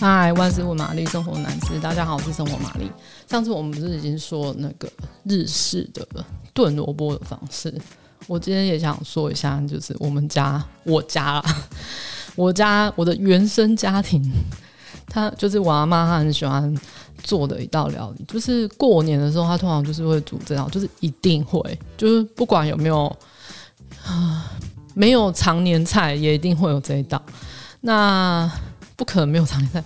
嗨，万事问玛丽，生活男士，大家好，我是生活玛丽。上次我们不是已经说那个日式的炖萝卜的方式？我今天也想说一下，就是我们家我家，我家我的原生家庭，他就是我阿妈，她很喜欢做的一道料理，就是过年的时候，她通常就是会煮这道，就是一定会，就是不管有没有啊，没有常年菜，也一定会有这一道。那不可能没有常年菜，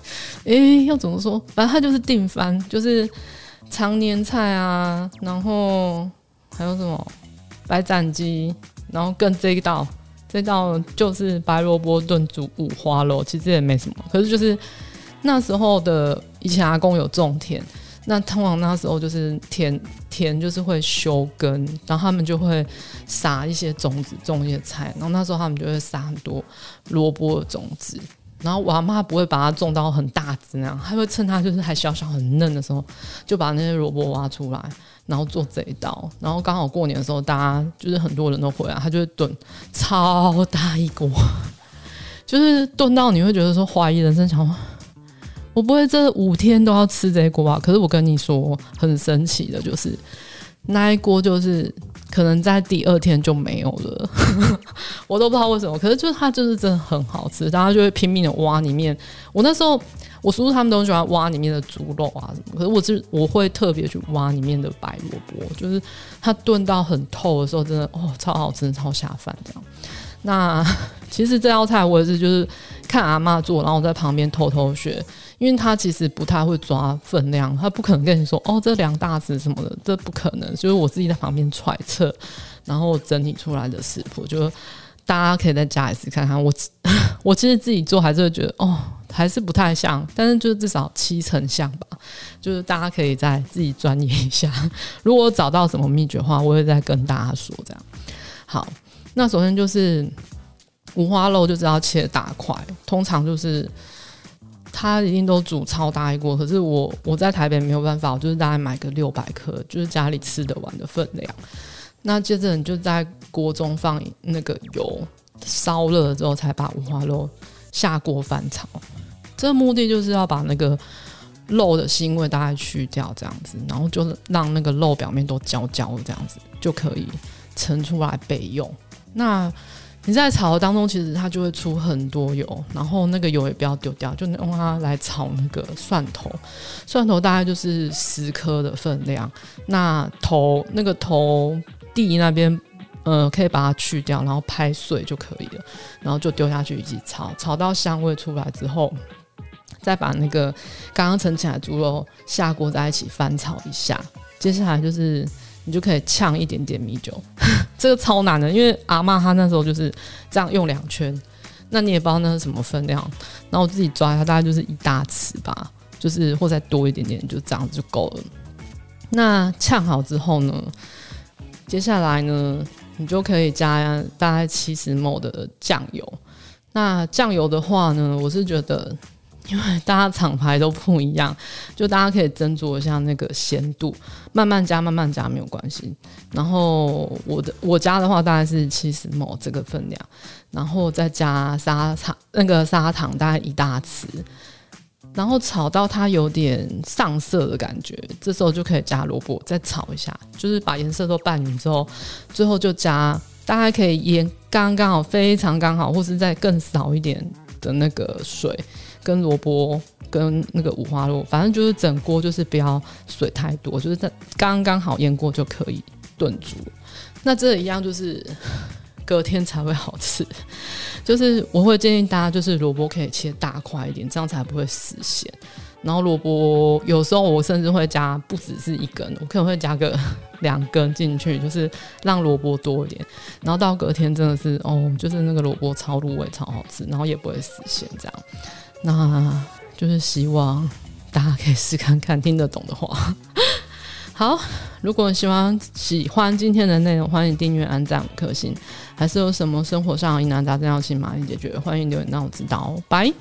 哎、欸，要怎么说？反正它就是定番，就是常年菜啊，然后还有什么白斩鸡，然后跟这一道，这道就是白萝卜炖煮五花肉，其实也没什么。可是就是那时候的以前阿公有种田，那通常那时候就是田田就是会休耕，然后他们就会撒一些种子，种一些菜，然后那时候他们就会撒很多萝卜种子。然后我阿妈不会把它种到很大只那样，她会趁它就是还小小很嫩的时候，就把那些萝卜挖出来，然后做这一道。然后刚好过年的时候，大家就是很多人都回来，她就会炖超大一锅，就是炖到你会觉得说怀疑人生，想我不会这五天都要吃这一锅吧？可是我跟你说，很神奇的就是那一锅就是。可能在第二天就没有了，我都不知道为什么。可是就是它就是真的很好吃，大家就会拼命的挖里面。我那时候我叔叔他们都喜欢挖里面的猪肉啊什么，可是我是我会特别去挖里面的白萝卜，就是它炖到很透的时候，真的哦超好吃，超下饭这样。那 其实这道菜我也是就是看阿嬷做，然后我在旁边偷偷学。因为他其实不太会抓分量，他不可能跟你说哦，这两大匙什么的，这不可能。就是我自己在旁边揣测，然后整理出来的食谱，就是大家可以在家里试看看。我 我其实自己做还是会觉得哦，还是不太像，但是就是至少七成像吧。就是大家可以再自己钻研一下。如果找到什么秘诀的话，我会再跟大家说。这样好，那首先就是五花肉就知道切大块，通常就是。他一定都煮超大一锅，可是我我在台北没有办法，我就是大概买个六百克，就是家里吃得完的分量。那接着你就在锅中放那个油，烧热了之后才把五花肉下锅翻炒。这个目的就是要把那个肉的腥味大概去掉，这样子，然后就让那个肉表面都焦焦的这样子，就可以盛出来备用。那你在炒的当中，其实它就会出很多油，然后那个油也不要丢掉，就用它来炒那个蒜头。蒜头大概就是十颗的分量，那头那个头蒂那边，呃，可以把它去掉，然后拍碎就可以了，然后就丢下去一起炒，炒到香味出来之后，再把那个刚刚盛起来猪肉下锅在一起翻炒一下，接下来就是。你就可以呛一点点米酒，这个超难的，因为阿嬷她那时候就是这样用两圈，那你也不知道那是什么分量，然后我自己抓它大概就是一大匙吧，就是或再多一点点，就这样子就够了。那呛好之后呢，接下来呢，你就可以加大概七十 ml 的酱油。那酱油的话呢，我是觉得。因为大家厂牌都不一样，就大家可以斟酌一下那个咸度，慢慢加，慢慢加没有关系。然后我的我加的话大概是七十 ml 这个分量，然后再加砂糖，那个砂糖大概一大匙，然后炒到它有点上色的感觉，这时候就可以加萝卜，再炒一下，就是把颜色都拌匀之后，最后就加，大概可以盐刚刚好，非常刚好，或是再更少一点的那个水。跟萝卜跟那个五花肉，反正就是整锅就是不要水太多，就是在刚刚好淹过就可以炖煮。那这一样就是 隔天才会好吃。就是我会建议大家，就是萝卜可以切大块一点，这样才不会死咸。然后萝卜有时候我甚至会加不只是一根，我可能会加个 两根进去，就是让萝卜多一点。然后到隔天真的是哦，就是那个萝卜超入味，超好吃，然后也不会死咸这样。那就是希望大家可以试看看，听得懂的话。好，如果喜欢喜欢今天的内容，欢迎订阅、按赞五颗星。还是有什么生活上的疑难杂症要请玛丽解决，欢迎留言让我知道哦。拜。